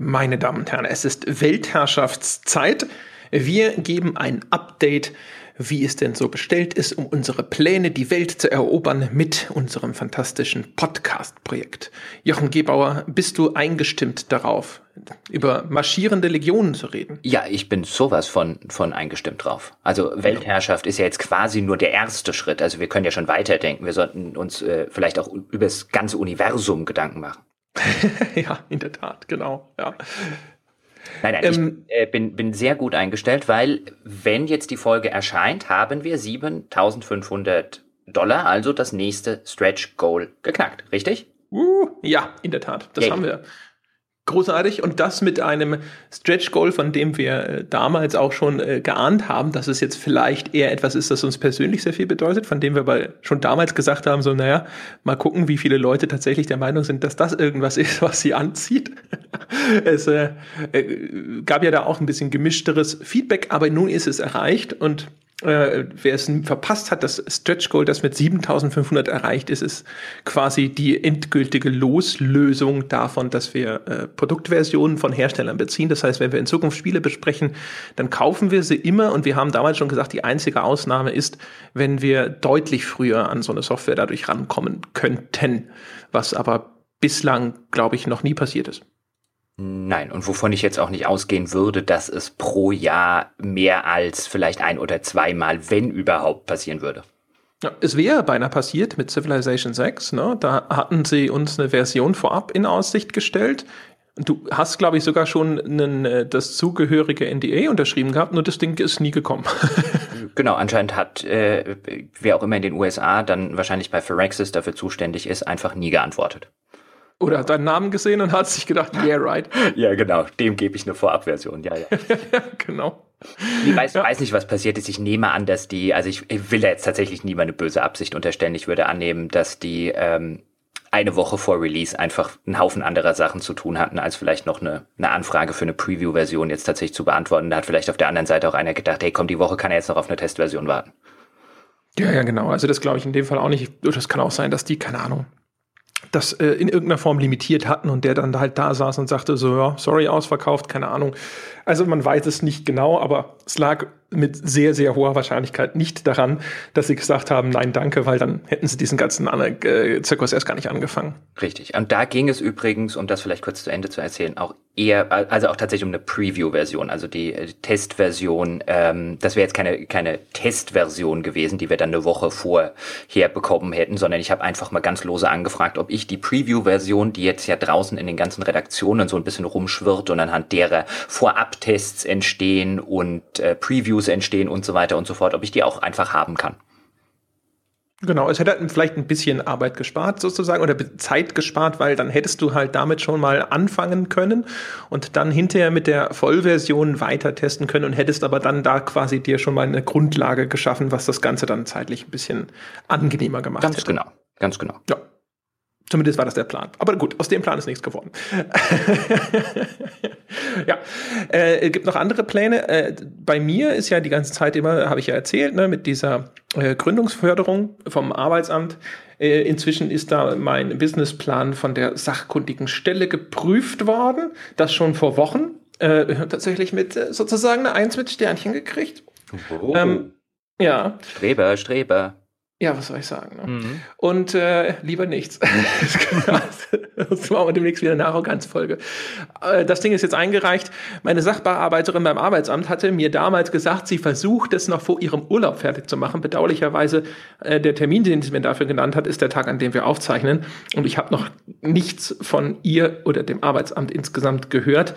Meine Damen und Herren, es ist Weltherrschaftszeit. Wir geben ein Update, wie es denn so bestellt ist, um unsere Pläne, die Welt zu erobern mit unserem fantastischen Podcast-Projekt. Jochen Gebauer, bist du eingestimmt darauf, über marschierende Legionen zu reden? Ja, ich bin sowas von, von eingestimmt drauf. Also Weltherrschaft ist ja jetzt quasi nur der erste Schritt. Also wir können ja schon weiterdenken. Wir sollten uns äh, vielleicht auch über das ganze Universum Gedanken machen. ja, in der Tat, genau. Ja. Nein, nein, ähm, ich äh, bin, bin sehr gut eingestellt, weil wenn jetzt die Folge erscheint, haben wir 7500 Dollar, also das nächste Stretch Goal geknackt, richtig? Uh, ja, in der Tat, das Yay. haben wir. Großartig und das mit einem Stretch Goal, von dem wir äh, damals auch schon äh, geahnt haben, dass es jetzt vielleicht eher etwas ist, das uns persönlich sehr viel bedeutet, von dem wir aber schon damals gesagt haben, so naja, mal gucken, wie viele Leute tatsächlich der Meinung sind, dass das irgendwas ist, was sie anzieht. es äh, äh, gab ja da auch ein bisschen gemischteres Feedback, aber nun ist es erreicht und äh, wer es verpasst hat, das Stretch Goal, das mit 7500 erreicht ist, ist quasi die endgültige Loslösung davon, dass wir äh, Produktversionen von Herstellern beziehen. Das heißt, wenn wir in Zukunft Spiele besprechen, dann kaufen wir sie immer und wir haben damals schon gesagt, die einzige Ausnahme ist, wenn wir deutlich früher an so eine Software dadurch rankommen könnten, was aber bislang, glaube ich, noch nie passiert ist. Nein, und wovon ich jetzt auch nicht ausgehen würde, dass es pro Jahr mehr als vielleicht ein oder zweimal, wenn überhaupt, passieren würde. Ja, es wäre beinahe passiert mit Civilization 6. Ne? Da hatten sie uns eine Version vorab in Aussicht gestellt. Du hast, glaube ich, sogar schon einen, äh, das zugehörige NDA unterschrieben gehabt, nur das Ding ist nie gekommen. genau, anscheinend hat äh, wer auch immer in den USA dann wahrscheinlich bei Phyrexis dafür zuständig ist, einfach nie geantwortet. Oder hat deinen Namen gesehen und hat sich gedacht, yeah, right. ja, genau. Dem gebe ich eine Vorabversion. Ja, ja. genau. Ich weiß, ja. weiß nicht, was passiert ist. Ich nehme an, dass die, also ich, ich will da jetzt tatsächlich nie meine böse Absicht unterstellen. Ich würde annehmen, dass die ähm, eine Woche vor Release einfach einen Haufen anderer Sachen zu tun hatten, als vielleicht noch eine, eine Anfrage für eine Preview-Version jetzt tatsächlich zu beantworten. Da hat vielleicht auf der anderen Seite auch einer gedacht, hey, komm, die Woche kann er jetzt noch auf eine Testversion warten. Ja, ja, genau. Also das glaube ich in dem Fall auch nicht. Das kann auch sein, dass die, keine Ahnung, das äh, in irgendeiner Form limitiert hatten und der dann halt da saß und sagte so, ja, sorry, ausverkauft, keine Ahnung. Also man weiß es nicht genau, aber es lag mit sehr, sehr hoher Wahrscheinlichkeit nicht daran, dass sie gesagt haben, nein, danke, weil dann hätten sie diesen ganzen äh, Zirkus erst gar nicht angefangen. Richtig. Und da ging es übrigens, um das vielleicht kurz zu Ende zu erzählen, auch eher, also auch tatsächlich um eine Preview-Version, also die äh, Testversion. Ähm, das wäre jetzt keine, keine Testversion gewesen, die wir dann eine Woche vorher bekommen hätten, sondern ich habe einfach mal ganz lose angefragt, ob ich die Preview-Version, die jetzt ja draußen in den ganzen Redaktionen so ein bisschen rumschwirrt und anhand derer Vorabtests entstehen und äh, Previews Reviews entstehen und so weiter und so fort, ob ich die auch einfach haben kann. Genau, es hätte halt vielleicht ein bisschen Arbeit gespart sozusagen oder Zeit gespart, weil dann hättest du halt damit schon mal anfangen können und dann hinterher mit der Vollversion weiter testen können und hättest aber dann da quasi dir schon mal eine Grundlage geschaffen, was das Ganze dann zeitlich ein bisschen angenehmer gemacht ganz hätte. Ganz genau, ganz genau. Ja. Zumindest war das der Plan. Aber gut, aus dem Plan ist nichts geworden. ja, äh, es gibt noch andere Pläne. Äh, bei mir ist ja die ganze Zeit immer, habe ich ja erzählt, ne, mit dieser äh, Gründungsförderung vom Arbeitsamt. Äh, inzwischen ist da mein Businessplan von der sachkundigen Stelle geprüft worden. Das schon vor Wochen. Äh, tatsächlich mit äh, sozusagen eine Eins mit Sternchen gekriegt. Oh. Ähm, ja. Streber, Streber. Ja, was soll ich sagen? Ne? Mhm. Und äh, lieber nichts. das machen wir demnächst wieder eine Arroganzfolge. Äh, das Ding ist jetzt eingereicht. Meine Sachbearbeiterin beim Arbeitsamt hatte mir damals gesagt, sie versucht es noch vor ihrem Urlaub fertig zu machen. Bedauerlicherweise, äh, der Termin, den sie mir dafür genannt hat, ist der Tag, an dem wir aufzeichnen. Und ich habe noch nichts von ihr oder dem Arbeitsamt insgesamt gehört.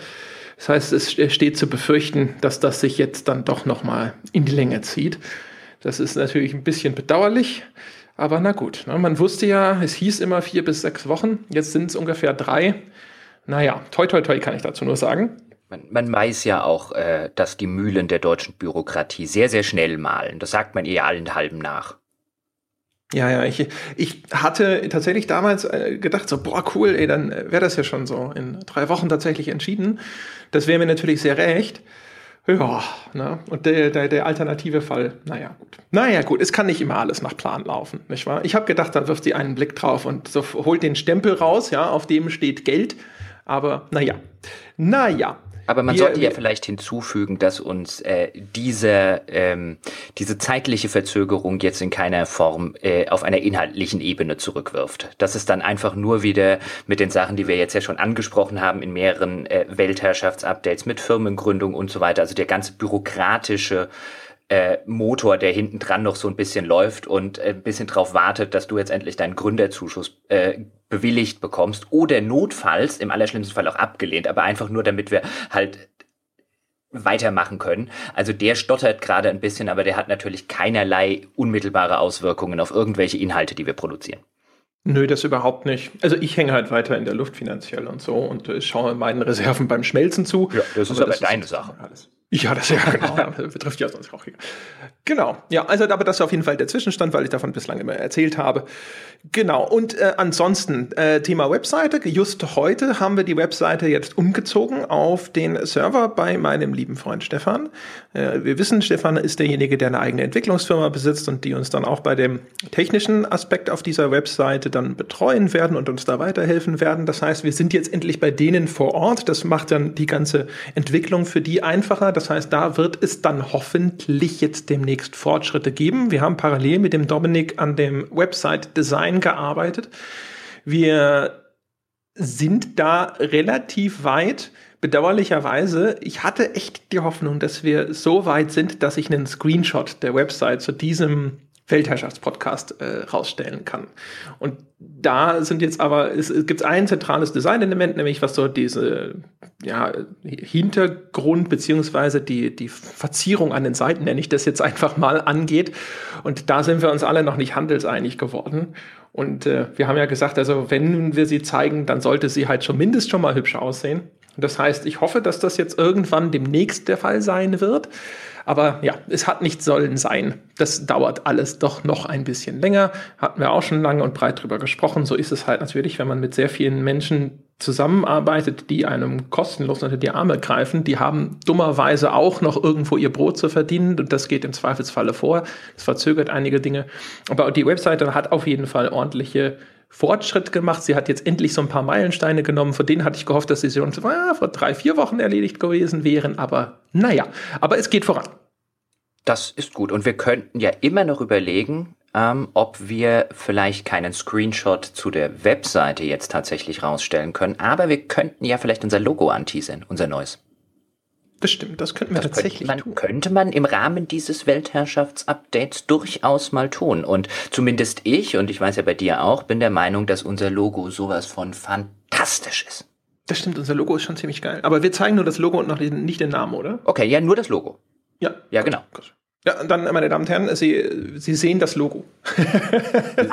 Das heißt, es steht zu befürchten, dass das sich jetzt dann doch noch mal in die Länge zieht. Das ist natürlich ein bisschen bedauerlich, aber na gut. Ne? Man wusste ja, es hieß immer vier bis sechs Wochen, jetzt sind es ungefähr drei. Naja, toi toi toi kann ich dazu nur sagen. Man, man weiß ja auch, äh, dass die Mühlen der deutschen Bürokratie sehr, sehr schnell malen. Das sagt man ihr allen halben nach. Ja, ja, ich, ich hatte tatsächlich damals äh, gedacht, so, boah, cool, ey, dann wäre das ja schon so in drei Wochen tatsächlich entschieden. Das wäre mir natürlich sehr recht. Ja, ne? Und der, der, der alternative Fall, naja, gut. Naja, gut, es kann nicht immer alles nach Plan laufen, nicht wahr? Ich habe gedacht, da wirft sie einen Blick drauf und so holt den Stempel raus, ja, auf dem steht Geld. Aber naja, Naja. Aber man wir, sollte ja vielleicht hinzufügen, dass uns äh, diese, ähm, diese zeitliche Verzögerung jetzt in keiner Form äh, auf einer inhaltlichen Ebene zurückwirft. Das ist dann einfach nur wieder mit den Sachen, die wir jetzt ja schon angesprochen haben, in mehreren äh, Weltherrschaftsupdates mit Firmengründung und so weiter. Also der ganze bürokratische äh, Motor, der hinten dran noch so ein bisschen läuft und äh, ein bisschen drauf wartet, dass du jetzt endlich deinen Gründerzuschuss äh, bewilligt bekommst oder notfalls im allerschlimmsten Fall auch abgelehnt, aber einfach nur, damit wir halt weitermachen können. Also der stottert gerade ein bisschen, aber der hat natürlich keinerlei unmittelbare Auswirkungen auf irgendwelche Inhalte, die wir produzieren. Nö, das überhaupt nicht. Also ich hänge halt weiter in der Luft finanziell und so und äh, schaue meinen Reserven beim Schmelzen zu. Ja, das ist aber, aber das deine ist Sache. Alles. Ja, das ja genau. betrifft ja sonst auch. Genau. Ja, also aber das ist auf jeden Fall der Zwischenstand, weil ich davon bislang immer erzählt habe. Genau. Und äh, ansonsten äh, Thema Webseite. Just heute haben wir die Webseite jetzt umgezogen auf den Server bei meinem lieben Freund Stefan. Äh, wir wissen, Stefan ist derjenige, der eine eigene Entwicklungsfirma besitzt und die uns dann auch bei dem technischen Aspekt auf dieser Webseite dann betreuen werden und uns da weiterhelfen werden. Das heißt, wir sind jetzt endlich bei denen vor Ort. Das macht dann die ganze Entwicklung für die einfacher. Das heißt, da wird es dann hoffentlich jetzt demnächst Fortschritte geben. Wir haben parallel mit dem Dominik an dem Website-Design gearbeitet. Wir sind da relativ weit. Bedauerlicherweise, ich hatte echt die Hoffnung, dass wir so weit sind, dass ich einen Screenshot der Website zu diesem Weltherrschaftspodcast äh, rausstellen kann. Und da sind jetzt aber, es, es gibt ein zentrales Designelement, nämlich was so diese ja, Hintergrund beziehungsweise die, die Verzierung an den Seiten, nenne ich das jetzt einfach mal, angeht. Und da sind wir uns alle noch nicht handelseinig geworden. Und äh, wir haben ja gesagt, also wenn wir sie zeigen, dann sollte sie halt mindestens schon mal hübsch aussehen. Das heißt, ich hoffe, dass das jetzt irgendwann demnächst der Fall sein wird. Aber ja, es hat nicht sollen sein. Das dauert alles doch noch ein bisschen länger. Hatten wir auch schon lange und breit drüber gesprochen. So ist es halt natürlich, wenn man mit sehr vielen Menschen zusammenarbeitet, die einem kostenlos unter die Arme greifen. Die haben dummerweise auch noch irgendwo ihr Brot zu verdienen und das geht im Zweifelsfalle vor. Das verzögert einige Dinge. Aber die Webseite hat auf jeden Fall ordentliche Fortschritt gemacht. Sie hat jetzt endlich so ein paar Meilensteine genommen. Von denen hatte ich gehofft, dass sie schon ah, vor drei, vier Wochen erledigt gewesen wären. Aber naja, aber es geht voran. Das ist gut. Und wir könnten ja immer noch überlegen, ähm, ob wir vielleicht keinen Screenshot zu der Webseite jetzt tatsächlich rausstellen können. Aber wir könnten ja vielleicht unser Logo anteasern, unser neues. Das stimmt, das könnten wir das tatsächlich könnte man, tun. Könnte man im Rahmen dieses Weltherrschaftsupdates durchaus mal tun. Und zumindest ich, und ich weiß ja bei dir auch, bin der Meinung, dass unser Logo sowas von fantastisch ist. Das stimmt, unser Logo ist schon ziemlich geil. Aber wir zeigen nur das Logo und noch nicht den Namen, oder? Okay, ja, nur das Logo. Ja. Ja, genau. Gut. Ja, dann, meine Damen und Herren, Sie, Sie sehen das Logo.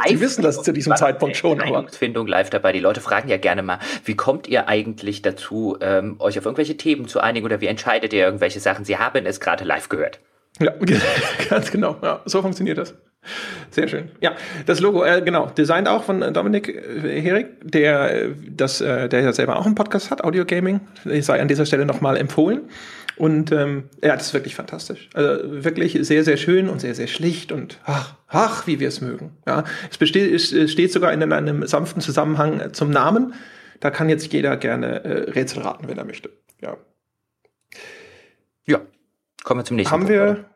Sie wissen das zu diesem Zeitpunkt schon. Aber. Findung live dabei. Die Leute fragen ja gerne mal, wie kommt ihr eigentlich dazu, ähm, euch auf irgendwelche Themen zu einigen oder wie entscheidet ihr irgendwelche Sachen? Sie haben es gerade live gehört. Ja, ganz genau. Ja, so funktioniert das. Sehr schön. Ja, das Logo, äh, genau, designt auch von Dominik äh, Herig, der äh, das, äh, der ja selber auch einen Podcast hat, Audio Gaming. Ich sei an dieser Stelle nochmal empfohlen. Und ähm, ja, das ist wirklich fantastisch. Also wirklich sehr, sehr schön und sehr, sehr schlicht und ach, ach, wie wir es mögen. Ja, es besteht, es steht sogar in einem sanften Zusammenhang zum Namen. Da kann jetzt jeder gerne äh, Rätsel raten, wenn er möchte. Ja. Ja. Kommen wir zum nächsten Haben Punkt. Haben wir oder?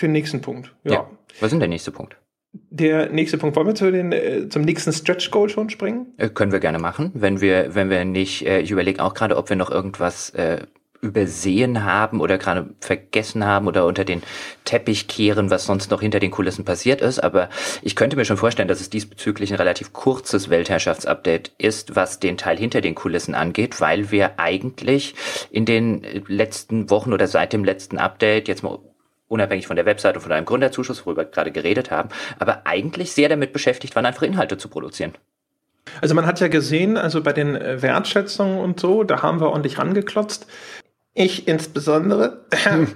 den nächsten Punkt? Ja. ja. Was ist denn der nächste Punkt? Der nächste Punkt. Wollen wir zu den, äh, zum nächsten Stretch Goal schon springen? Äh, können wir gerne machen. Wenn wir, wenn wir nicht, äh, ich überlege auch gerade, ob wir noch irgendwas äh, übersehen haben oder gerade vergessen haben oder unter den Teppich kehren, was sonst noch hinter den Kulissen passiert ist. Aber ich könnte mir schon vorstellen, dass es diesbezüglich ein relativ kurzes Weltherrschaftsupdate ist, was den Teil hinter den Kulissen angeht, weil wir eigentlich in den letzten Wochen oder seit dem letzten Update jetzt mal unabhängig von der Webseite und von einem Gründerzuschuss, worüber wir gerade geredet haben, aber eigentlich sehr damit beschäftigt waren, einfach Inhalte zu produzieren. Also man hat ja gesehen, also bei den Wertschätzungen und so, da haben wir ordentlich rangeklotzt. Ich insbesondere.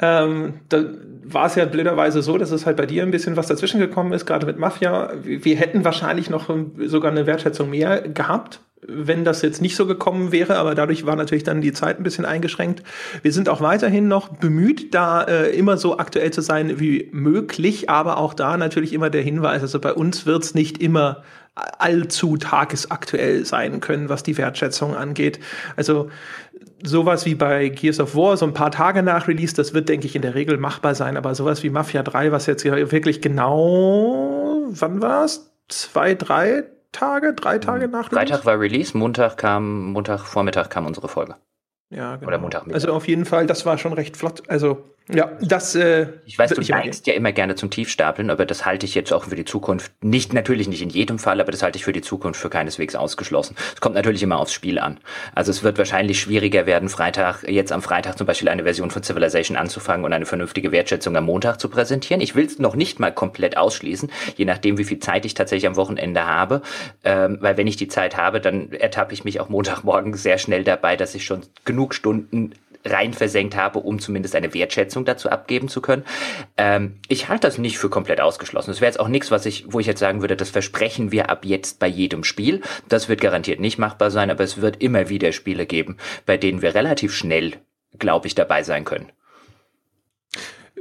ähm, da war es ja blöderweise so, dass es halt bei dir ein bisschen was dazwischen gekommen ist, gerade mit Mafia. Wir hätten wahrscheinlich noch sogar eine Wertschätzung mehr gehabt, wenn das jetzt nicht so gekommen wäre, aber dadurch war natürlich dann die Zeit ein bisschen eingeschränkt. Wir sind auch weiterhin noch bemüht, da äh, immer so aktuell zu sein wie möglich, aber auch da natürlich immer der Hinweis, also bei uns wird's nicht immer allzu tagesaktuell sein können, was die Wertschätzung angeht. Also sowas wie bei Gears of War, so ein paar Tage nach Release, das wird, denke ich, in der Regel machbar sein. Aber sowas wie Mafia 3, was jetzt wirklich genau, wann war es? Zwei, drei Tage, drei Tage nach Release? Freitag war Release, Montag kam, Montag Vormittag kam unsere Folge. Ja, genau. Oder Montag. Also auf jeden Fall, das war schon recht flott. Also ja, das. Äh, ich weiß, du neigst ja immer gerne zum Tiefstapeln, aber das halte ich jetzt auch für die Zukunft nicht, natürlich nicht in jedem Fall, aber das halte ich für die Zukunft für keineswegs ausgeschlossen. Es kommt natürlich immer aufs Spiel an. Also es wird wahrscheinlich schwieriger werden, Freitag, jetzt am Freitag zum Beispiel eine Version von Civilization anzufangen und eine vernünftige Wertschätzung am Montag zu präsentieren. Ich will es noch nicht mal komplett ausschließen, je nachdem, wie viel Zeit ich tatsächlich am Wochenende habe. Ähm, weil wenn ich die Zeit habe, dann ertappe ich mich auch Montagmorgen sehr schnell dabei, dass ich schon genug Stunden rein versenkt habe, um zumindest eine Wertschätzung dazu abgeben zu können. Ähm, ich halte das nicht für komplett ausgeschlossen. Das wäre jetzt auch nichts, was ich, wo ich jetzt sagen würde, das versprechen wir ab jetzt bei jedem Spiel. Das wird garantiert nicht machbar sein, aber es wird immer wieder Spiele geben, bei denen wir relativ schnell, glaube ich, dabei sein können.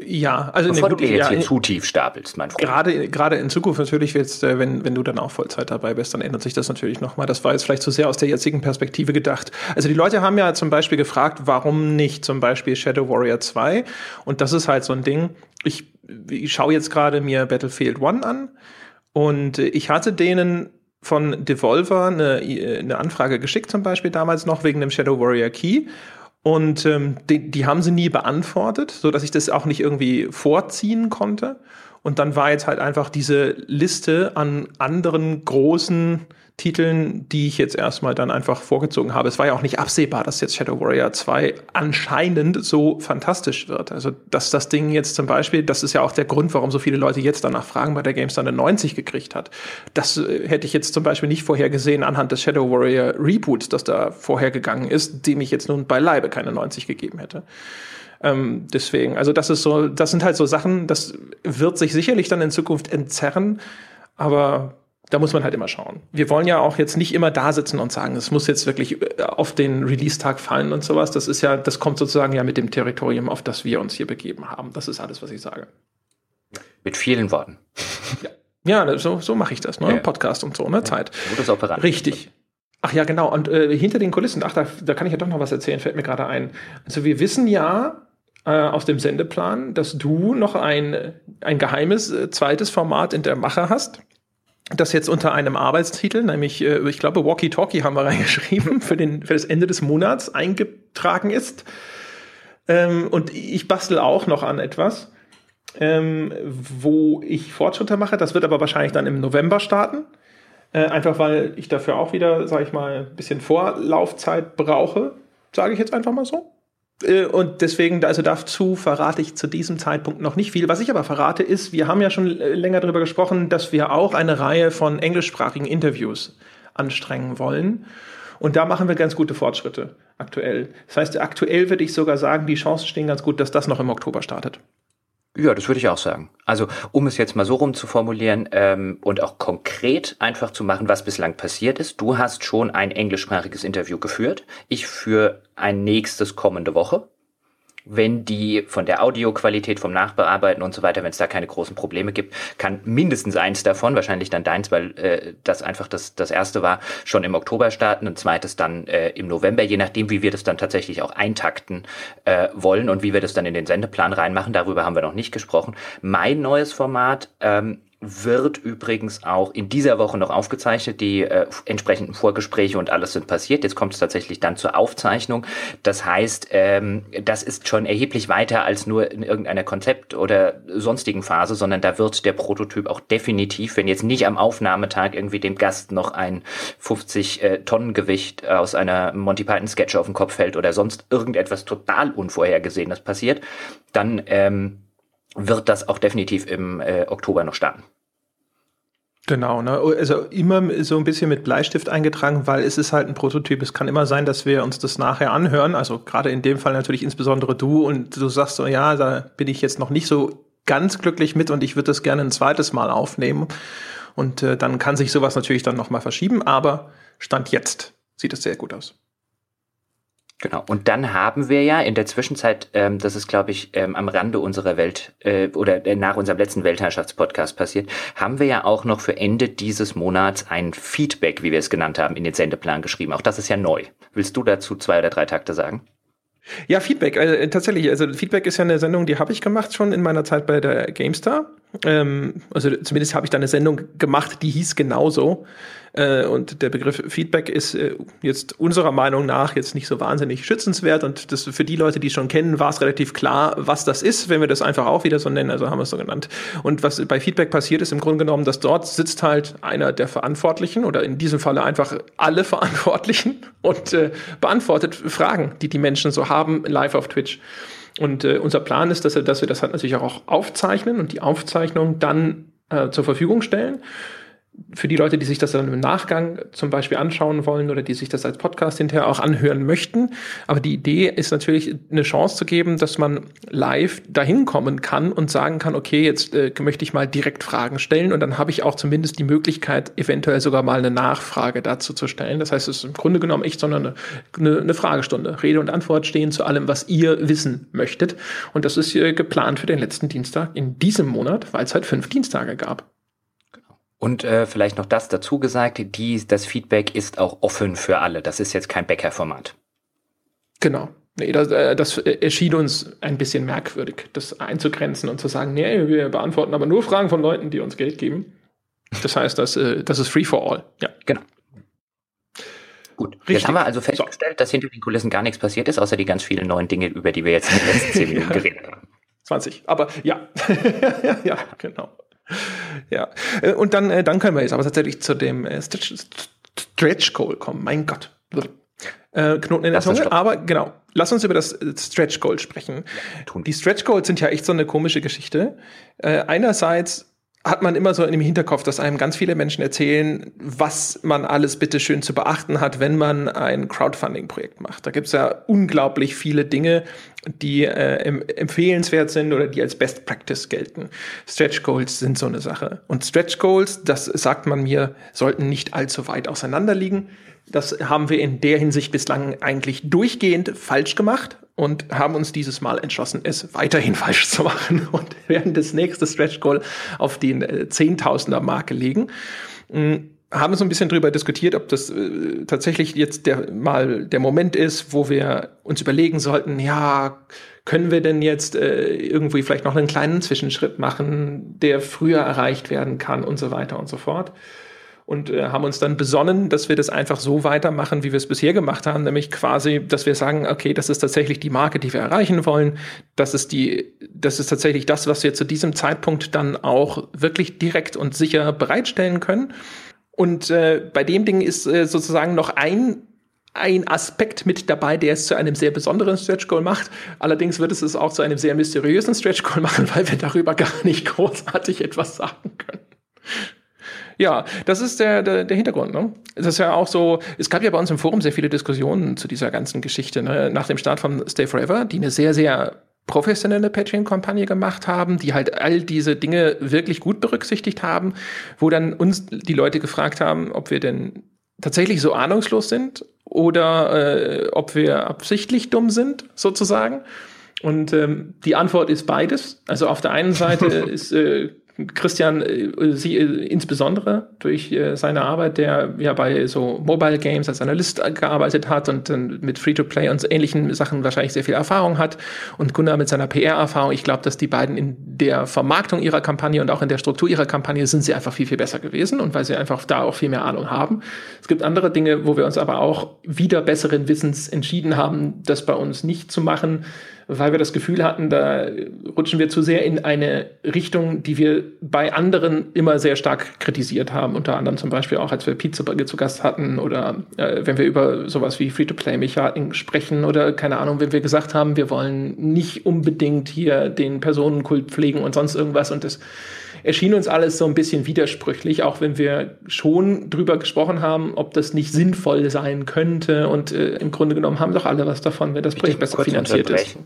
Ja, also Bevor ne, du dir jetzt ja, hier zu tief stapelst, mein Freund. Gerade, gerade in Zukunft natürlich, jetzt, äh, wenn, wenn du dann auch Vollzeit dabei bist, dann ändert sich das natürlich nochmal. Das war jetzt vielleicht zu sehr aus der jetzigen Perspektive gedacht. Also die Leute haben ja zum Beispiel gefragt, warum nicht zum Beispiel Shadow Warrior 2? Und das ist halt so ein Ding. Ich, ich schaue jetzt gerade mir Battlefield 1 an und ich hatte denen von Devolver eine, eine Anfrage geschickt, zum Beispiel damals noch wegen dem Shadow Warrior Key. Und ähm, die, die haben sie nie beantwortet, so dass ich das auch nicht irgendwie vorziehen konnte. Und dann war jetzt halt einfach diese Liste an anderen großen Titeln, die ich jetzt erstmal dann einfach vorgezogen habe. Es war ja auch nicht absehbar, dass jetzt Shadow Warrior 2 anscheinend so fantastisch wird. Also, dass das Ding jetzt zum Beispiel, das ist ja auch der Grund, warum so viele Leute jetzt danach fragen, bei der GameStar eine 90 gekriegt hat. Das äh, hätte ich jetzt zum Beispiel nicht vorher gesehen anhand des Shadow Warrior Reboots, das da vorher gegangen ist, dem ich jetzt nun beileibe keine 90 gegeben hätte. Ähm, deswegen, also das ist so, das sind halt so Sachen, das wird sich sicherlich dann in Zukunft entzerren, aber da muss man halt immer schauen. Wir wollen ja auch jetzt nicht immer da sitzen und sagen, es muss jetzt wirklich äh, auf den Release-Tag fallen und sowas. Das ist ja, das kommt sozusagen ja mit dem Territorium, auf das wir uns hier begeben haben. Das ist alles, was ich sage. Mit vielen Worten. Ja, ja so, so mache ich das, ne? Ja. Podcast und so, ne? Zeit. Gutes Operant. Richtig. Ach ja, genau. Und äh, hinter den Kulissen, ach, da, da kann ich ja doch noch was erzählen, fällt mir gerade ein. Also wir wissen ja äh, aus dem Sendeplan, dass du noch ein, ein geheimes äh, zweites Format in der Mache hast das jetzt unter einem Arbeitstitel, nämlich, äh, ich glaube, Walkie Talkie haben wir reingeschrieben, für, den, für das Ende des Monats eingetragen ist. Ähm, und ich bastel auch noch an etwas, ähm, wo ich Fortschritte mache. Das wird aber wahrscheinlich dann im November starten. Einfach weil ich dafür auch wieder, sage ich mal, ein bisschen Vorlaufzeit brauche, sage ich jetzt einfach mal so. Äh, und deswegen, also dazu verrate ich zu diesem Zeitpunkt noch nicht viel. Was ich aber verrate ist, wir haben ja schon länger darüber gesprochen, dass wir auch eine Reihe von englischsprachigen Interviews anstrengen wollen. Und da machen wir ganz gute Fortschritte aktuell. Das heißt, aktuell würde ich sogar sagen, die Chancen stehen ganz gut, dass das noch im Oktober startet. Ja, das würde ich auch sagen. Also um es jetzt mal so rum zu formulieren ähm, und auch konkret einfach zu machen, was bislang passiert ist. Du hast schon ein englischsprachiges Interview geführt. Ich für ein nächstes kommende Woche wenn die von der Audioqualität, vom Nachbearbeiten und so weiter, wenn es da keine großen Probleme gibt, kann mindestens eins davon, wahrscheinlich dann deins, weil äh, das einfach das, das erste war, schon im Oktober starten, ein zweites dann äh, im November, je nachdem, wie wir das dann tatsächlich auch eintakten äh, wollen und wie wir das dann in den Sendeplan reinmachen. Darüber haben wir noch nicht gesprochen. Mein neues Format ähm, wird übrigens auch in dieser Woche noch aufgezeichnet. Die äh, entsprechenden Vorgespräche und alles sind passiert. Jetzt kommt es tatsächlich dann zur Aufzeichnung. Das heißt, ähm, das ist schon erheblich weiter als nur in irgendeiner Konzept- oder sonstigen Phase, sondern da wird der Prototyp auch definitiv, wenn jetzt nicht am Aufnahmetag irgendwie dem Gast noch ein 50 äh, aus einer Monty Python Sketch auf den Kopf fällt oder sonst irgendetwas total Unvorhergesehenes passiert, dann ähm, wird das auch definitiv im äh, Oktober noch starten. Genau, ne? also immer so ein bisschen mit Bleistift eingetragen, weil es ist halt ein Prototyp. Es kann immer sein, dass wir uns das nachher anhören. Also gerade in dem Fall natürlich insbesondere du und du sagst so, ja, da bin ich jetzt noch nicht so ganz glücklich mit und ich würde das gerne ein zweites Mal aufnehmen. Und äh, dann kann sich sowas natürlich dann nochmal verschieben, aber Stand jetzt sieht es sehr gut aus. Genau. Und dann haben wir ja in der Zwischenzeit, ähm, das ist glaube ich ähm, am Rande unserer Welt äh, oder äh, nach unserem letzten Weltherrschaftspodcast passiert, haben wir ja auch noch für Ende dieses Monats ein Feedback, wie wir es genannt haben, in den Sendeplan geschrieben. Auch das ist ja neu. Willst du dazu zwei oder drei Takte sagen? Ja, Feedback, äh, tatsächlich. Also Feedback ist ja eine Sendung, die habe ich gemacht schon in meiner Zeit bei der GameStar. Ähm, also zumindest habe ich da eine Sendung gemacht, die hieß genauso. Äh, und der Begriff Feedback ist äh, jetzt unserer Meinung nach jetzt nicht so wahnsinnig schützenswert. Und das für die Leute, die es schon kennen, war es relativ klar, was das ist, wenn wir das einfach auch wieder so nennen. Also haben wir es so genannt. Und was bei Feedback passiert, ist im Grunde genommen, dass dort sitzt halt einer der Verantwortlichen oder in diesem Falle einfach alle Verantwortlichen und äh, beantwortet Fragen, die die Menschen so haben, live auf Twitch. Und äh, unser Plan ist, dass, dass wir das halt natürlich auch aufzeichnen und die Aufzeichnung dann äh, zur Verfügung stellen für die Leute, die sich das dann im Nachgang zum Beispiel anschauen wollen oder die sich das als Podcast hinterher auch anhören möchten. Aber die Idee ist natürlich, eine Chance zu geben, dass man live dahin kommen kann und sagen kann, okay, jetzt äh, möchte ich mal direkt Fragen stellen und dann habe ich auch zumindest die Möglichkeit, eventuell sogar mal eine Nachfrage dazu zu stellen. Das heißt, es ist im Grunde genommen echt sondern eine, eine, Fragestunde. Rede und Antwort stehen zu allem, was ihr wissen möchtet. Und das ist äh, geplant für den letzten Dienstag in diesem Monat, weil es halt fünf Dienstage gab. Und äh, vielleicht noch das dazu gesagt, die, das Feedback ist auch offen für alle. Das ist jetzt kein Bäckerformat. Genau. Nee, das, äh, das erschien uns ein bisschen merkwürdig, das einzugrenzen und zu sagen, nee, wir beantworten aber nur Fragen von Leuten, die uns Geld geben. Das heißt, das, äh, das ist free for all. Ja. Genau. Gut, Richtig. jetzt haben wir also festgestellt, so. dass hinter den Kulissen gar nichts passiert ist, außer die ganz vielen neuen Dinge, über die wir jetzt in den letzten zehn Minuten geredet haben. 20, aber ja. ja, genau. Ja. Äh, und dann, äh, dann können wir jetzt aber tatsächlich zu dem äh, Stretch Goal kommen. Mein Gott. Knoten in der Zunge. Aber genau, lass uns über das Stretch Goal sprechen. Ja, die Stretch Goals sind ja echt so eine komische Geschichte. einerseits hat man immer so im Hinterkopf, dass einem ganz viele Menschen erzählen, was man alles bitte schön zu beachten hat, wenn man ein Crowdfunding-Projekt macht. Da gibt es ja unglaublich viele Dinge, die äh, empfehlenswert sind oder die als Best Practice gelten. Stretch Goals sind so eine Sache. Und Stretch Goals, das sagt man mir, sollten nicht allzu weit auseinander liegen. Das haben wir in der Hinsicht bislang eigentlich durchgehend falsch gemacht und haben uns dieses Mal entschlossen, es weiterhin falsch zu machen und werden das nächste Stretch Goal auf den äh, Zehntausender Marke legen. Mhm haben so ein bisschen drüber diskutiert, ob das äh, tatsächlich jetzt der mal der Moment ist, wo wir uns überlegen sollten, ja, können wir denn jetzt äh, irgendwie vielleicht noch einen kleinen Zwischenschritt machen, der früher erreicht werden kann und so weiter und so fort und äh, haben uns dann besonnen, dass wir das einfach so weitermachen, wie wir es bisher gemacht haben, nämlich quasi, dass wir sagen, okay, das ist tatsächlich die Marke, die wir erreichen wollen. Das ist die, das ist tatsächlich das, was wir zu diesem Zeitpunkt dann auch wirklich direkt und sicher bereitstellen können. Und äh, bei dem Ding ist äh, sozusagen noch ein ein Aspekt mit dabei, der es zu einem sehr besonderen Stretch Goal macht. Allerdings wird es es auch zu einem sehr mysteriösen Stretch Goal machen, weil wir darüber gar nicht großartig etwas sagen können. Ja, das ist der, der, der Hintergrund. Ne? Es ist ja auch so, es gab ja bei uns im Forum sehr viele Diskussionen zu dieser ganzen Geschichte. Ne? Nach dem Start von Stay Forever, die eine sehr, sehr professionelle Patreon-Kampagne gemacht haben, die halt all diese Dinge wirklich gut berücksichtigt haben, wo dann uns die Leute gefragt haben, ob wir denn tatsächlich so ahnungslos sind oder äh, ob wir absichtlich dumm sind, sozusagen. Und ähm, die Antwort ist beides. Also auf der einen Seite ist äh, Christian, äh, sie äh, insbesondere durch äh, seine Arbeit, der ja bei so Mobile Games als Analyst gearbeitet hat und dann mit Free-to-Play und ähnlichen Sachen wahrscheinlich sehr viel Erfahrung hat. Und Gunnar mit seiner PR-Erfahrung, ich glaube, dass die beiden in der Vermarktung ihrer Kampagne und auch in der Struktur ihrer Kampagne sind sie einfach viel, viel besser gewesen und weil sie einfach da auch viel mehr Ahnung haben. Es gibt andere Dinge, wo wir uns aber auch wieder besseren Wissens entschieden haben, das bei uns nicht zu machen weil wir das Gefühl hatten, da rutschen wir zu sehr in eine Richtung, die wir bei anderen immer sehr stark kritisiert haben. Unter anderem zum Beispiel auch, als wir Pizza zu Gast hatten oder äh, wenn wir über sowas wie Free-to-Play-Mechaniken sprechen oder keine Ahnung, wenn wir gesagt haben, wir wollen nicht unbedingt hier den Personenkult pflegen und sonst irgendwas und das erschien uns alles so ein bisschen widersprüchlich, auch wenn wir schon drüber gesprochen haben, ob das nicht sinnvoll sein könnte. Und äh, im Grunde genommen haben doch alle was davon, wenn das Projekt besser finanziert ist.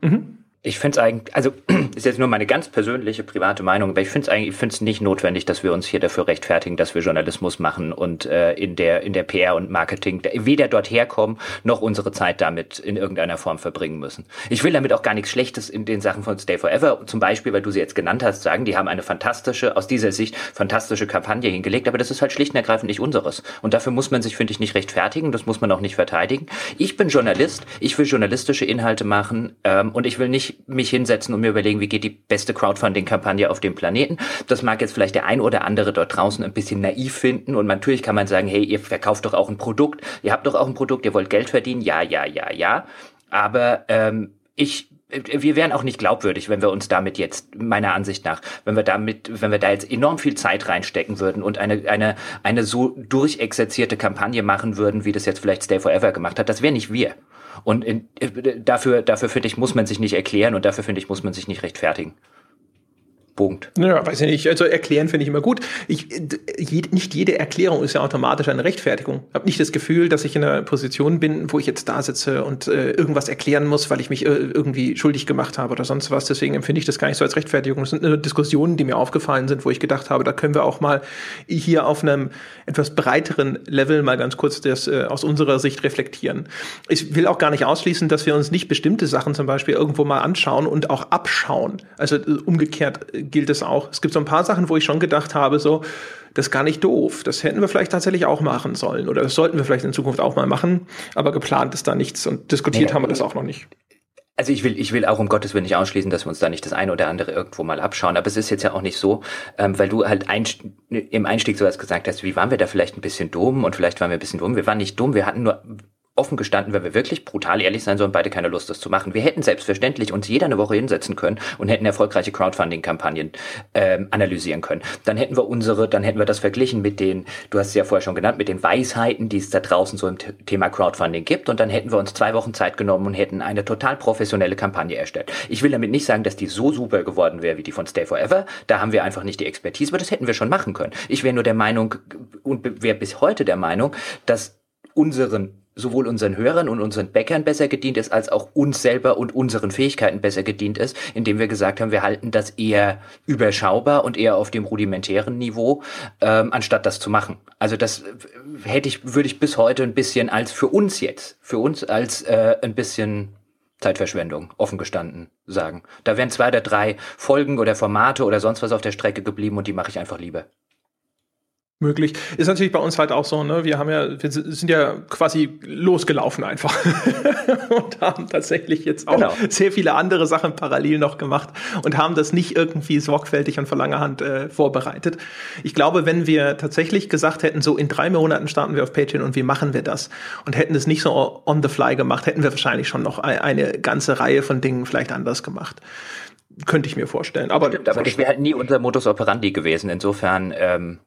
Mhm. Ich finde es eigentlich, also ist jetzt nur meine ganz persönliche private Meinung, aber ich finde es eigentlich, ich finde es nicht notwendig, dass wir uns hier dafür rechtfertigen, dass wir Journalismus machen und äh, in der in der PR und Marketing weder dort herkommen noch unsere Zeit damit in irgendeiner Form verbringen müssen. Ich will damit auch gar nichts Schlechtes in den Sachen von Stay Forever, zum Beispiel, weil du sie jetzt genannt hast, sagen, die haben eine fantastische, aus dieser Sicht fantastische Kampagne hingelegt, aber das ist halt schlicht und ergreifend nicht unseres. Und dafür muss man sich, finde ich, nicht rechtfertigen, das muss man auch nicht verteidigen. Ich bin Journalist, ich will journalistische Inhalte machen ähm, und ich will nicht mich hinsetzen und mir überlegen, wie geht die beste Crowdfunding-Kampagne auf dem Planeten. Das mag jetzt vielleicht der ein oder andere dort draußen ein bisschen naiv finden und natürlich kann man sagen, hey, ihr verkauft doch auch ein Produkt, ihr habt doch auch ein Produkt, ihr wollt Geld verdienen, ja, ja, ja, ja. Aber ähm, ich wir wären auch nicht glaubwürdig, wenn wir uns damit jetzt, meiner Ansicht nach, wenn wir damit, wenn wir da jetzt enorm viel Zeit reinstecken würden und eine, eine, eine so durchexerzierte Kampagne machen würden, wie das jetzt vielleicht Stay Forever gemacht hat, das wäre nicht wir. Und in, äh, dafür, dafür finde ich, muss man sich nicht erklären und dafür finde ich, muss man sich nicht rechtfertigen. Punkt. Ja, weiß ich nicht. Also erklären finde ich immer gut. Ich, nicht jede Erklärung ist ja automatisch eine Rechtfertigung. Ich habe nicht das Gefühl, dass ich in einer Position bin, wo ich jetzt da sitze und äh, irgendwas erklären muss, weil ich mich äh, irgendwie schuldig gemacht habe oder sonst was. Deswegen empfinde ich das gar nicht so als Rechtfertigung. Das sind nur Diskussionen, die mir aufgefallen sind, wo ich gedacht habe, da können wir auch mal hier auf einem etwas breiteren Level mal ganz kurz das äh, aus unserer Sicht reflektieren. Ich will auch gar nicht ausschließen, dass wir uns nicht bestimmte Sachen zum Beispiel irgendwo mal anschauen und auch abschauen. Also äh, umgekehrt äh, gilt es auch. Es gibt so ein paar Sachen, wo ich schon gedacht habe, so, das ist gar nicht doof. Das hätten wir vielleicht tatsächlich auch machen sollen oder das sollten wir vielleicht in Zukunft auch mal machen. Aber geplant ist da nichts und diskutiert nee, haben wir das auch noch nicht. Also ich will, ich will auch um Gottes Willen nicht ausschließen, dass wir uns da nicht das eine oder andere irgendwo mal abschauen. Aber es ist jetzt ja auch nicht so, ähm, weil du halt ein, im Einstieg sowas gesagt hast, wie waren wir da vielleicht ein bisschen dumm und vielleicht waren wir ein bisschen dumm. Wir waren nicht dumm, wir hatten nur offen gestanden, wenn wir wirklich brutal ehrlich sein sollen, beide keine Lust, das zu machen. Wir hätten selbstverständlich uns jeder eine Woche hinsetzen können und hätten erfolgreiche Crowdfunding-Kampagnen ähm, analysieren können. Dann hätten wir unsere, dann hätten wir das verglichen mit den, du hast es ja vorher schon genannt, mit den Weisheiten, die es da draußen so im Thema Crowdfunding gibt. Und dann hätten wir uns zwei Wochen Zeit genommen und hätten eine total professionelle Kampagne erstellt. Ich will damit nicht sagen, dass die so super geworden wäre wie die von Stay Forever. Da haben wir einfach nicht die Expertise, aber das hätten wir schon machen können. Ich wäre nur der Meinung und wäre bis heute der Meinung, dass unseren sowohl unseren Hörern und unseren Bäckern besser gedient ist, als auch uns selber und unseren Fähigkeiten besser gedient ist, indem wir gesagt haben, wir halten das eher überschaubar und eher auf dem rudimentären Niveau, ähm, anstatt das zu machen. Also das hätte ich, würde ich bis heute ein bisschen als für uns jetzt, für uns als äh, ein bisschen Zeitverschwendung, offen gestanden, sagen. Da wären zwei oder drei Folgen oder Formate oder sonst was auf der Strecke geblieben und die mache ich einfach lieber möglich. Ist natürlich bei uns halt auch so, ne? Wir haben ja, wir sind ja quasi losgelaufen einfach und haben tatsächlich jetzt auch genau. sehr viele andere Sachen parallel noch gemacht und haben das nicht irgendwie sorgfältig und von langer Hand äh, vorbereitet. Ich glaube, wenn wir tatsächlich gesagt hätten, so in drei Monaten starten wir auf Patreon und wie machen wir das und hätten es nicht so on the fly gemacht, hätten wir wahrscheinlich schon noch eine ganze Reihe von Dingen vielleicht anders gemacht könnte ich mir vorstellen. Aber, Stimmt, aber das wäre halt nie unser Modus operandi gewesen. Insofern ähm,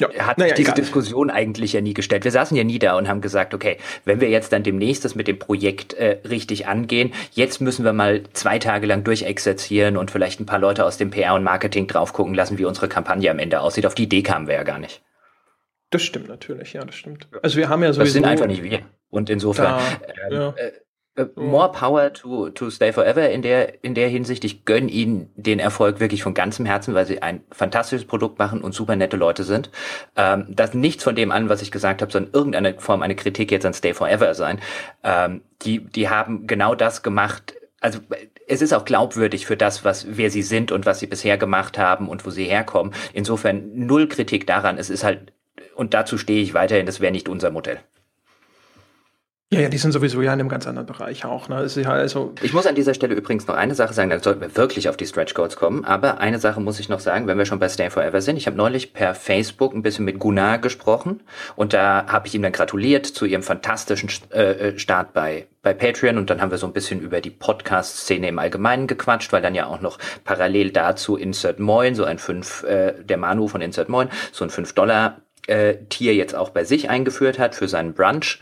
ja. Er hat naja, diese egal. Diskussion eigentlich ja nie gestellt. Wir saßen ja nie da und haben gesagt, okay, wenn wir jetzt dann demnächst das mit dem Projekt äh, richtig angehen, jetzt müssen wir mal zwei Tage lang durchexerzieren und vielleicht ein paar Leute aus dem PR und Marketing drauf gucken lassen, wie unsere Kampagne am Ende aussieht. Auf die Idee kamen wir ja gar nicht. Das stimmt natürlich, ja, das stimmt. Also wir haben ja sowieso. Das sind einfach nicht wir. Und insofern, da, ähm, ja. äh, äh, more power to, to Stay Forever in der, in der Hinsicht. Ich gönne ihnen den Erfolg wirklich von ganzem Herzen, weil sie ein fantastisches Produkt machen und super nette Leute sind. Ähm, das nichts von dem an, was ich gesagt habe, sondern irgendeine Form, eine Kritik jetzt an Stay Forever sein. Ähm, die, die haben genau das gemacht, also es ist auch glaubwürdig für das, was wer sie sind und was sie bisher gemacht haben und wo sie herkommen. Insofern null Kritik daran. Es ist halt und dazu stehe ich weiterhin. Das wäre nicht unser Modell. Ja, ja, die sind sowieso ja in einem ganz anderen Bereich auch. Ne? Ja also ich muss an dieser Stelle übrigens noch eine Sache sagen, dann sollten wir wirklich auf die Stretch Goals kommen. Aber eine Sache muss ich noch sagen, wenn wir schon bei Stay Forever sind. Ich habe neulich per Facebook ein bisschen mit Gunnar gesprochen und da habe ich ihm dann gratuliert zu ihrem fantastischen äh, äh, Start bei bei Patreon und dann haben wir so ein bisschen über die Podcast-Szene im Allgemeinen gequatscht, weil dann ja auch noch parallel dazu Insert Moin, so ein 5, äh, der Manu von Insert Moin, so ein 5 Dollar äh, Tier jetzt auch bei sich eingeführt hat für seinen Brunch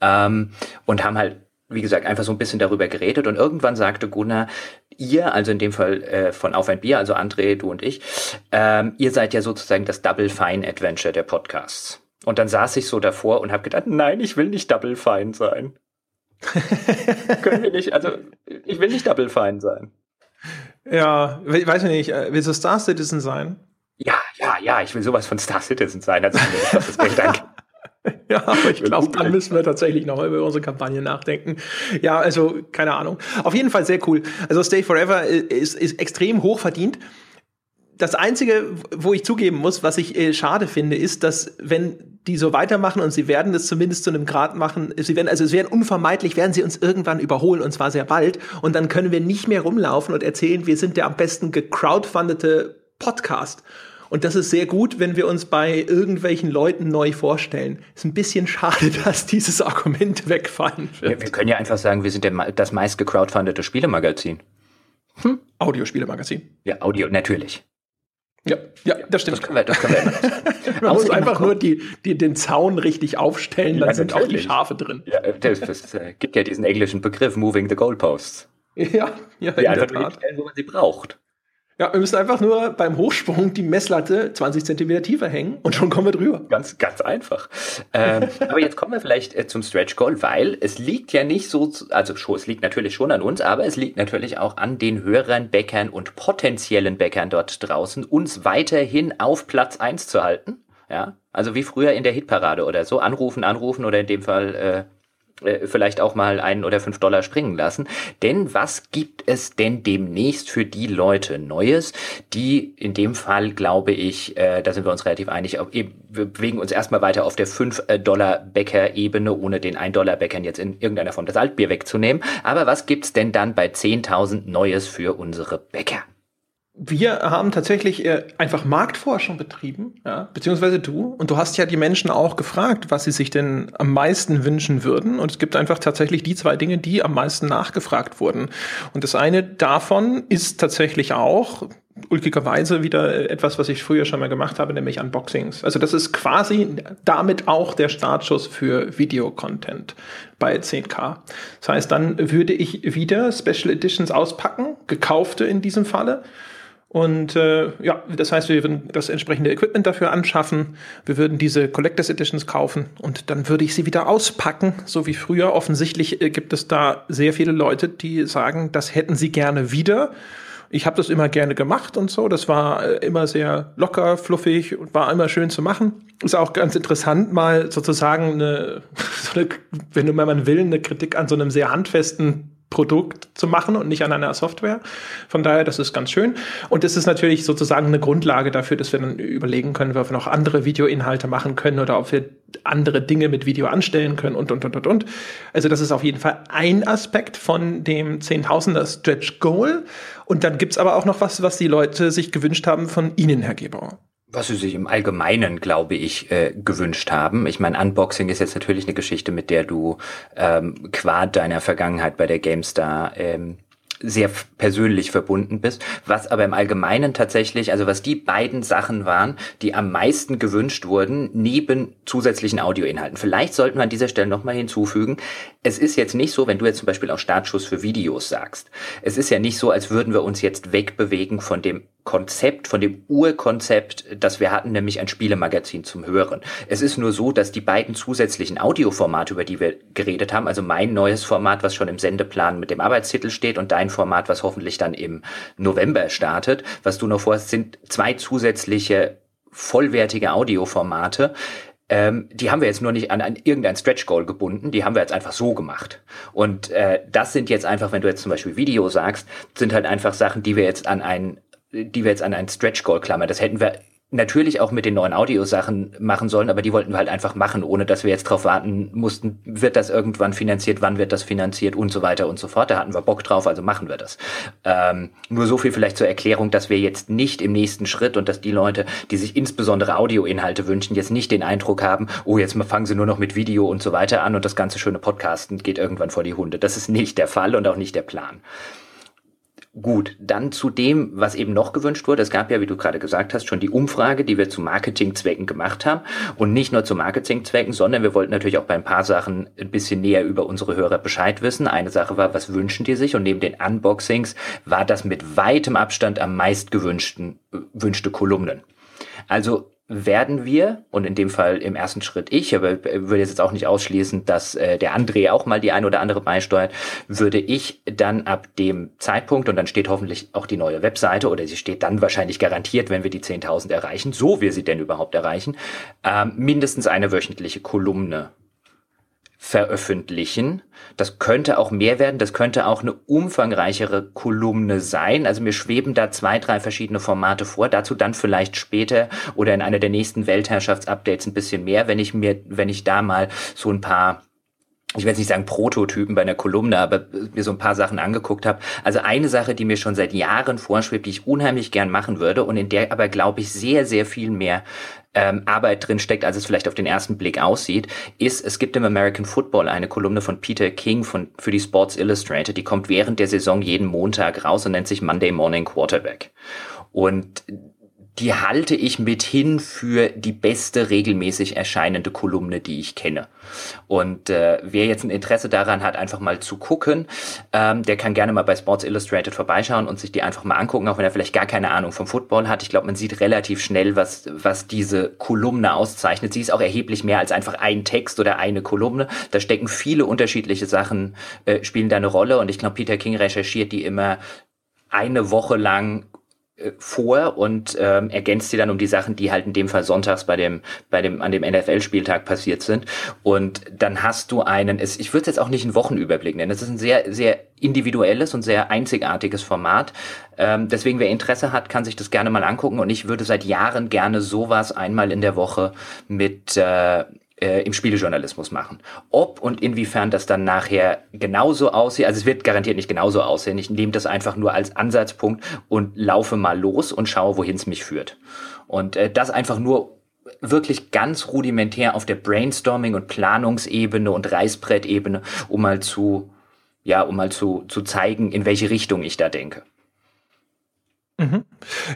ähm, und haben halt, wie gesagt, einfach so ein bisschen darüber geredet und irgendwann sagte Gunnar, ihr, also in dem Fall äh, von Auf ein Bier, also André, du und ich, ähm, ihr seid ja sozusagen das Double Fine Adventure der Podcasts. Und dann saß ich so davor und habe gedacht, nein, ich will nicht Double Fine sein. Können wir nicht, also ich will nicht Double Fine sein. Ja, ich weiß nicht, äh, willst du Star Citizen sein? Ja, ja, ja, ich will sowas von Star Citizen sein, also das Geld angeht. Ja, aber ich glaube, dann müssen wir tatsächlich nochmal über unsere Kampagne nachdenken. Ja, also keine Ahnung. Auf jeden Fall sehr cool. Also Stay Forever ist, ist extrem hoch verdient. Das Einzige, wo ich zugeben muss, was ich äh, schade finde, ist, dass wenn die so weitermachen und sie werden das zumindest zu einem Grad machen, sie werden, also es werden unvermeidlich, werden sie uns irgendwann überholen und zwar sehr bald und dann können wir nicht mehr rumlaufen und erzählen, wir sind der am besten gecrowdfundete Podcast. Und das ist sehr gut, wenn wir uns bei irgendwelchen Leuten neu vorstellen. Ist ein bisschen schade, dass dieses Argument wegfallen wird. Ja, wir können ja einfach sagen, wir sind der, das meist gecrowdfundete Spielemagazin. Hm? Audiospielemagazin. Ja, Audio, natürlich. Ja, ja, das stimmt. Das können wir, das können wir Man muss einfach nur die, die, den Zaun richtig aufstellen, dann ja, sind auch die Schafe drin. Ja, das, das äh, gibt ja diesen englischen Begriff Moving the Goalposts. Ja, ja, die in einfach der Tat. Stellen, wo man sie braucht. Ja, wir müssen einfach nur beim Hochsprung die Messlatte 20 Zentimeter tiefer hängen und schon kommen wir drüber. Ganz, ganz einfach. ähm, aber jetzt kommen wir vielleicht äh, zum Stretch Goal, weil es liegt ja nicht so, also schon, es liegt natürlich schon an uns, aber es liegt natürlich auch an den Hörern, Bäckern und potenziellen Bäckern dort draußen, uns weiterhin auf Platz eins zu halten. Ja, also wie früher in der Hitparade oder so, anrufen, anrufen oder in dem Fall äh, äh, vielleicht auch mal einen oder fünf Dollar springen lassen. Denn was gibt es denn demnächst für die Leute Neues, die in dem Fall, glaube ich, äh, da sind wir uns relativ einig, wir bewegen uns erstmal weiter auf der 5-Dollar-Bäcker-Ebene, ohne den 1-Dollar-Bäckern jetzt in irgendeiner Form das Altbier wegzunehmen. Aber was gibt's denn dann bei 10.000 Neues für unsere Bäcker? Wir haben tatsächlich äh, einfach Marktforschung betrieben, ja, beziehungsweise du. Und du hast ja die Menschen auch gefragt, was sie sich denn am meisten wünschen würden. Und es gibt einfach tatsächlich die zwei Dinge, die am meisten nachgefragt wurden. Und das eine davon ist tatsächlich auch ulkigerweise wieder etwas, was ich früher schon mal gemacht habe, nämlich Unboxings. Also das ist quasi damit auch der Startschuss für Videocontent bei 10K. Das heißt, dann würde ich wieder Special Editions auspacken, gekaufte in diesem Falle und äh, ja, das heißt, wir würden das entsprechende Equipment dafür anschaffen. Wir würden diese Collectors Editions kaufen und dann würde ich sie wieder auspacken, so wie früher. Offensichtlich äh, gibt es da sehr viele Leute, die sagen, das hätten sie gerne wieder. Ich habe das immer gerne gemacht und so. Das war äh, immer sehr locker, fluffig und war immer schön zu machen. Ist auch ganz interessant, mal sozusagen eine, so eine wenn du mal man will, eine Kritik an so einem sehr handfesten Produkt zu machen und nicht an einer Software. Von daher, das ist ganz schön. Und das ist natürlich sozusagen eine Grundlage dafür, dass wir dann überlegen können, ob wir noch andere Videoinhalte machen können oder ob wir andere Dinge mit Video anstellen können und, und, und, und, und. Also das ist auf jeden Fall ein Aspekt von dem 10.000er Stretch Goal. Und dann gibt's aber auch noch was, was die Leute sich gewünscht haben von Ihnen, Herr Gebauer was sie sich im Allgemeinen, glaube ich, äh, gewünscht haben. Ich meine, Unboxing ist jetzt natürlich eine Geschichte, mit der du ähm, qua deiner Vergangenheit bei der GameStar ähm, sehr persönlich verbunden bist, was aber im Allgemeinen tatsächlich, also was die beiden Sachen waren, die am meisten gewünscht wurden, neben zusätzlichen Audioinhalten. Vielleicht sollten wir an dieser Stelle nochmal hinzufügen, es ist jetzt nicht so, wenn du jetzt zum Beispiel auch Startschuss für Videos sagst, es ist ja nicht so, als würden wir uns jetzt wegbewegen von dem Konzept, von dem Urkonzept, das wir hatten, nämlich ein Spielemagazin zum Hören. Es ist nur so, dass die beiden zusätzlichen Audioformate, über die wir geredet haben, also mein neues Format, was schon im Sendeplan mit dem Arbeitstitel steht und dein Format, was hoffentlich dann im November startet, was du noch vorhast, sind zwei zusätzliche vollwertige Audioformate, ähm, die haben wir jetzt nur nicht an, an irgendein Stretch Goal gebunden, die haben wir jetzt einfach so gemacht. Und äh, das sind jetzt einfach, wenn du jetzt zum Beispiel Video sagst, sind halt einfach Sachen, die wir jetzt an ein die wir jetzt an einen Stretch Goal klammern. Das hätten wir natürlich auch mit den neuen Audiosachen machen sollen, aber die wollten wir halt einfach machen, ohne dass wir jetzt drauf warten mussten, wird das irgendwann finanziert, wann wird das finanziert und so weiter und so fort. Da hatten wir Bock drauf, also machen wir das. Ähm, nur so viel vielleicht zur Erklärung, dass wir jetzt nicht im nächsten Schritt und dass die Leute, die sich insbesondere Audioinhalte wünschen, jetzt nicht den Eindruck haben, oh, jetzt fangen sie nur noch mit Video und so weiter an und das ganze schöne Podcasten geht irgendwann vor die Hunde. Das ist nicht der Fall und auch nicht der Plan. Gut, dann zu dem, was eben noch gewünscht wurde. Es gab ja, wie du gerade gesagt hast, schon die Umfrage, die wir zu Marketingzwecken gemacht haben. Und nicht nur zu Marketingzwecken, sondern wir wollten natürlich auch bei ein paar Sachen ein bisschen näher über unsere Hörer Bescheid wissen. Eine Sache war, was wünschen die sich? Und neben den Unboxings war das mit weitem Abstand am meist gewünschten, äh, wünschte Kolumnen. Also werden wir, und in dem Fall im ersten Schritt ich, aber würde jetzt auch nicht ausschließen, dass äh, der André auch mal die ein oder andere beisteuert, würde ich dann ab dem Zeitpunkt, und dann steht hoffentlich auch die neue Webseite, oder sie steht dann wahrscheinlich garantiert, wenn wir die 10.000 erreichen, so wir sie denn überhaupt erreichen, ähm, mindestens eine wöchentliche Kolumne veröffentlichen. Das könnte auch mehr werden, das könnte auch eine umfangreichere Kolumne sein. Also mir schweben da zwei, drei verschiedene Formate vor. Dazu dann vielleicht später oder in einer der nächsten Weltherrschaftsupdates ein bisschen mehr, wenn ich mir, wenn ich da mal so ein paar ich will jetzt nicht sagen Prototypen bei einer Kolumne, aber mir so ein paar Sachen angeguckt habe. Also eine Sache, die mir schon seit Jahren vorschwebt, die ich unheimlich gern machen würde und in der aber, glaube ich, sehr, sehr viel mehr ähm, Arbeit drin steckt, als es vielleicht auf den ersten Blick aussieht, ist, es gibt im American Football eine Kolumne von Peter King von, für die Sports Illustrated, die kommt während der Saison jeden Montag raus und nennt sich Monday Morning Quarterback. Und die halte ich mithin für die beste regelmäßig erscheinende Kolumne, die ich kenne. Und äh, wer jetzt ein Interesse daran hat, einfach mal zu gucken, ähm, der kann gerne mal bei Sports Illustrated vorbeischauen und sich die einfach mal angucken, auch wenn er vielleicht gar keine Ahnung vom Football hat. Ich glaube, man sieht relativ schnell, was, was diese Kolumne auszeichnet. Sie ist auch erheblich mehr als einfach ein Text oder eine Kolumne. Da stecken viele unterschiedliche Sachen, äh, spielen da eine Rolle. Und ich glaube, Peter King recherchiert die immer eine Woche lang vor und ähm, ergänzt sie dann um die Sachen, die halt in dem Fall sonntags bei dem bei dem an dem NFL-Spieltag passiert sind. Und dann hast du einen es, ich würde es jetzt auch nicht einen Wochenüberblick nennen. Es ist ein sehr sehr individuelles und sehr einzigartiges Format. Ähm, deswegen wer Interesse hat kann sich das gerne mal angucken. Und ich würde seit Jahren gerne sowas einmal in der Woche mit äh, äh, im Spielejournalismus machen. Ob und inwiefern das dann nachher genauso aussieht, also es wird garantiert nicht genauso aussehen. Ich nehme das einfach nur als Ansatzpunkt und laufe mal los und schaue, wohin es mich führt. Und äh, das einfach nur wirklich ganz rudimentär auf der Brainstorming- und Planungsebene und Reißbrettebene, um mal zu, ja, um mal zu, zu zeigen, in welche Richtung ich da denke. Mhm.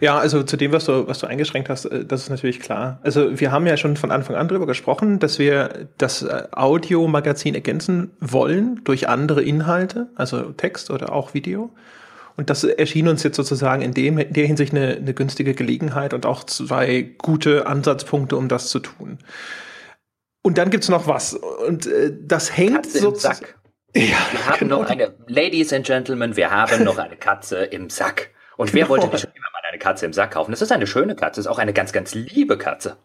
Ja, also zu dem, was du, was du eingeschränkt hast, äh, das ist natürlich klar. Also wir haben ja schon von Anfang an darüber gesprochen, dass wir das äh, Audiomagazin ergänzen wollen durch andere Inhalte, also Text oder auch Video. Und das erschien uns jetzt sozusagen in, dem, in der Hinsicht eine, eine günstige Gelegenheit und auch zwei gute Ansatzpunkte, um das zu tun. Und dann gibt's noch was. Und äh, das hängt sozusagen. Ja, wir haben genau. noch eine, Ladies and Gentlemen, wir haben noch eine Katze im Sack. Und wer wollte nicht schon immer mal eine Katze im Sack kaufen? Das ist eine schöne Katze, ist auch eine ganz, ganz liebe Katze.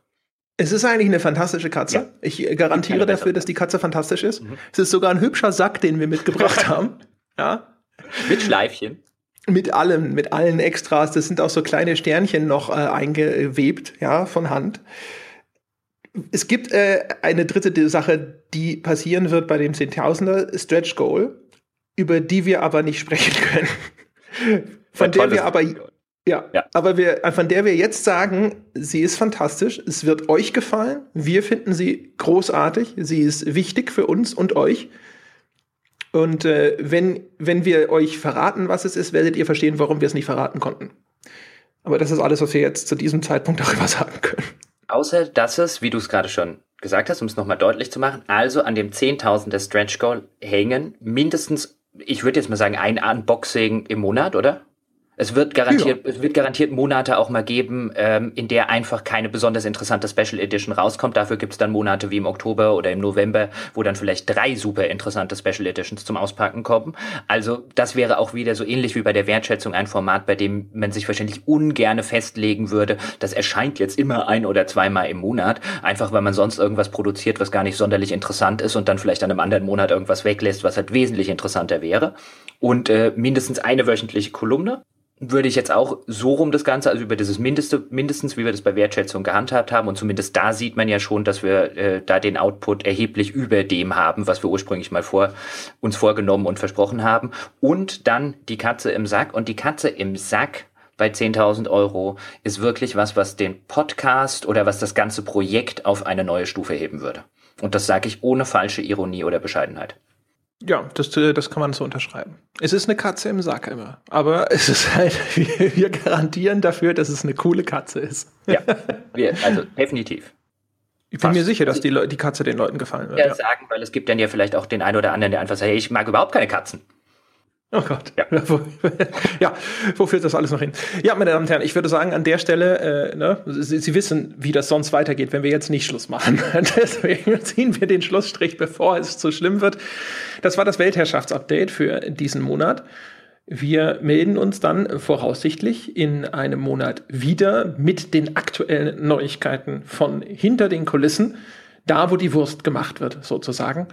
Es ist eigentlich eine fantastische Katze. Ja. Ich garantiere dafür, dass die Katze fantastisch ist. Mhm. Es ist sogar ein hübscher Sack, den wir mitgebracht haben. Ja. Mit Schleifchen. Mit allem, mit allen Extras. Das sind auch so kleine Sternchen noch äh, eingewebt, ja, von Hand. Es gibt äh, eine dritte Sache, die passieren wird bei dem Zehntausender Stretch Goal, über die wir aber nicht sprechen können von der wir aber ja, ja, aber wir, von der wir jetzt sagen, sie ist fantastisch, es wird euch gefallen, wir finden sie großartig, sie ist wichtig für uns und euch. Und äh, wenn, wenn wir euch verraten, was es ist, werdet ihr verstehen, warum wir es nicht verraten konnten. Aber das ist alles, was wir jetzt zu diesem Zeitpunkt darüber sagen können. Außer, dass es, wie du es gerade schon gesagt hast, um es nochmal deutlich zu machen, also an dem 10.000 der Stretch Goal hängen mindestens, ich würde jetzt mal sagen, ein Unboxing im Monat, oder? Es wird garantiert, ja. es wird garantiert Monate auch mal geben, ähm, in der einfach keine besonders interessante Special Edition rauskommt. Dafür gibt es dann Monate wie im Oktober oder im November, wo dann vielleicht drei super interessante Special Editions zum Auspacken kommen. Also das wäre auch wieder so ähnlich wie bei der Wertschätzung ein Format, bei dem man sich wahrscheinlich ungerne festlegen würde. Das erscheint jetzt immer ein oder zweimal im Monat, einfach weil man sonst irgendwas produziert, was gar nicht sonderlich interessant ist und dann vielleicht an einem anderen Monat irgendwas weglässt, was halt wesentlich interessanter wäre. Und äh, mindestens eine wöchentliche Kolumne würde ich jetzt auch so rum das Ganze, also über dieses Mindeste, mindestens, wie wir das bei Wertschätzung gehandhabt haben. Und zumindest da sieht man ja schon, dass wir äh, da den Output erheblich über dem haben, was wir ursprünglich mal vor uns vorgenommen und versprochen haben. Und dann die Katze im Sack. Und die Katze im Sack bei 10.000 Euro ist wirklich was, was den Podcast oder was das ganze Projekt auf eine neue Stufe heben würde. Und das sage ich ohne falsche Ironie oder Bescheidenheit. Ja, das, äh, das kann man so unterschreiben. Es ist eine Katze im Sack immer. Aber es ist halt, wir, wir garantieren dafür, dass es eine coole Katze ist. Ja, wir, also definitiv. Ich bin Fast. mir sicher, dass die, die Katze den Leuten gefallen wird. Ja, ja, sagen, weil es gibt dann ja vielleicht auch den einen oder anderen, der einfach sagt, hey, ich mag überhaupt keine Katzen. Oh Gott. Ja. ja, wo führt das alles noch hin? Ja, meine Damen und Herren, ich würde sagen, an der Stelle, äh, ne, Sie, Sie, wissen, wie das sonst weitergeht, wenn wir jetzt nicht Schluss machen. Deswegen ziehen wir den Schlussstrich, bevor es zu schlimm wird. Das war das Weltherrschaftsupdate für diesen Monat. Wir melden uns dann voraussichtlich in einem Monat wieder mit den aktuellen Neuigkeiten von hinter den Kulissen, da wo die Wurst gemacht wird, sozusagen.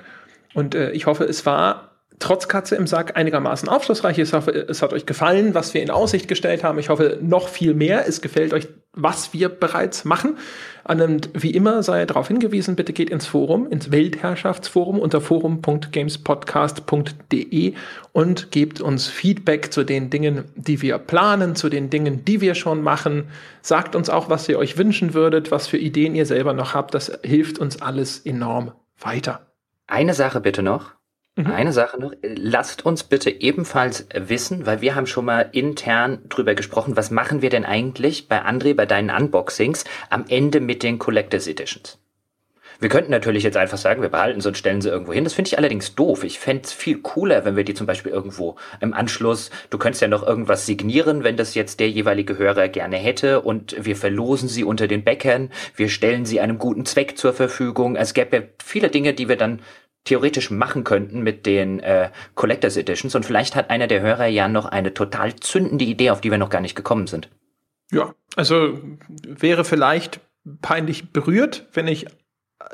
Und äh, ich hoffe, es war trotz Katze im Sack einigermaßen aufschlussreich. Ich hoffe, es hat euch gefallen, was wir in Aussicht gestellt haben. Ich hoffe, noch viel mehr. Es gefällt euch, was wir bereits machen. Und wie immer sei darauf hingewiesen, bitte geht ins Forum, ins Weltherrschaftsforum unter forum.gamespodcast.de und gebt uns Feedback zu den Dingen, die wir planen, zu den Dingen, die wir schon machen. Sagt uns auch, was ihr euch wünschen würdet, was für Ideen ihr selber noch habt. Das hilft uns alles enorm weiter. Eine Sache bitte noch. Mhm. Eine Sache noch, lasst uns bitte ebenfalls wissen, weil wir haben schon mal intern drüber gesprochen, was machen wir denn eigentlich bei André, bei deinen Unboxings am Ende mit den Collectors Editions? Wir könnten natürlich jetzt einfach sagen, wir behalten sie und stellen sie irgendwo hin. Das finde ich allerdings doof. Ich fände es viel cooler, wenn wir die zum Beispiel irgendwo im Anschluss, du könntest ja noch irgendwas signieren, wenn das jetzt der jeweilige Hörer gerne hätte und wir verlosen sie unter den Bäckern, wir stellen sie einem guten Zweck zur Verfügung. Es gäbe ja viele Dinge, die wir dann theoretisch machen könnten mit den äh, Collectors Editions. Und vielleicht hat einer der Hörer ja noch eine total zündende Idee, auf die wir noch gar nicht gekommen sind. Ja, also wäre vielleicht peinlich berührt, wenn ich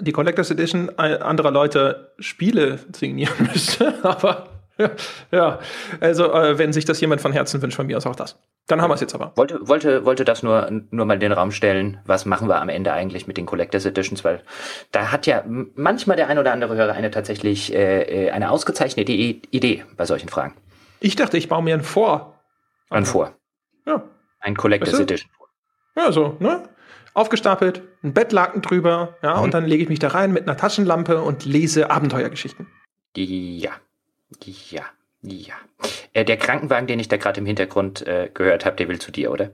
die Collectors Edition anderer Leute Spiele signieren müsste. Aber ja, also äh, wenn sich das jemand von Herzen wünscht, von mir aus auch das. Dann haben wir es jetzt aber. Wollte, wollte, wollte das nur, nur mal in den Raum stellen. Was machen wir am Ende eigentlich mit den Collectors Editions? Weil da hat ja manchmal der ein oder andere Hörer eine tatsächlich äh, äh eine ausgezeichnete Idee bei solchen Fragen. Ich dachte, ich baue mir ein Vor. Ein Vor. Ja. Ein Collectors weißt du? Edition. Ja, so, ne? Aufgestapelt, ein Bettlaken drüber, ja, mhm. und dann lege ich mich da rein mit einer Taschenlampe und lese Abenteuergeschichten. Ja. Ja, ja. Äh, der Krankenwagen, den ich da gerade im Hintergrund äh, gehört habe, der will zu dir, oder?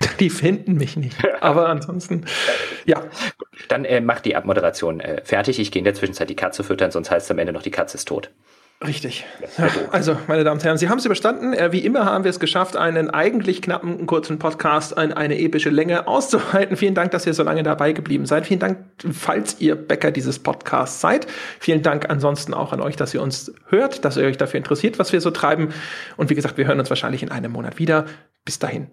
Die finden mich nicht. Aber ansonsten, ja. Dann äh, mach die Abmoderation äh, fertig. Ich gehe in der Zwischenzeit die Katze füttern, sonst heißt es am Ende noch, die Katze ist tot. Richtig. Also, meine Damen und Herren, Sie haben es überstanden. Äh, wie immer haben wir es geschafft, einen eigentlich knappen, kurzen Podcast in eine epische Länge auszuhalten. Vielen Dank, dass ihr so lange dabei geblieben seid. Vielen Dank, falls ihr Bäcker dieses Podcasts seid. Vielen Dank ansonsten auch an euch, dass ihr uns hört, dass ihr euch dafür interessiert, was wir so treiben. Und wie gesagt, wir hören uns wahrscheinlich in einem Monat wieder. Bis dahin.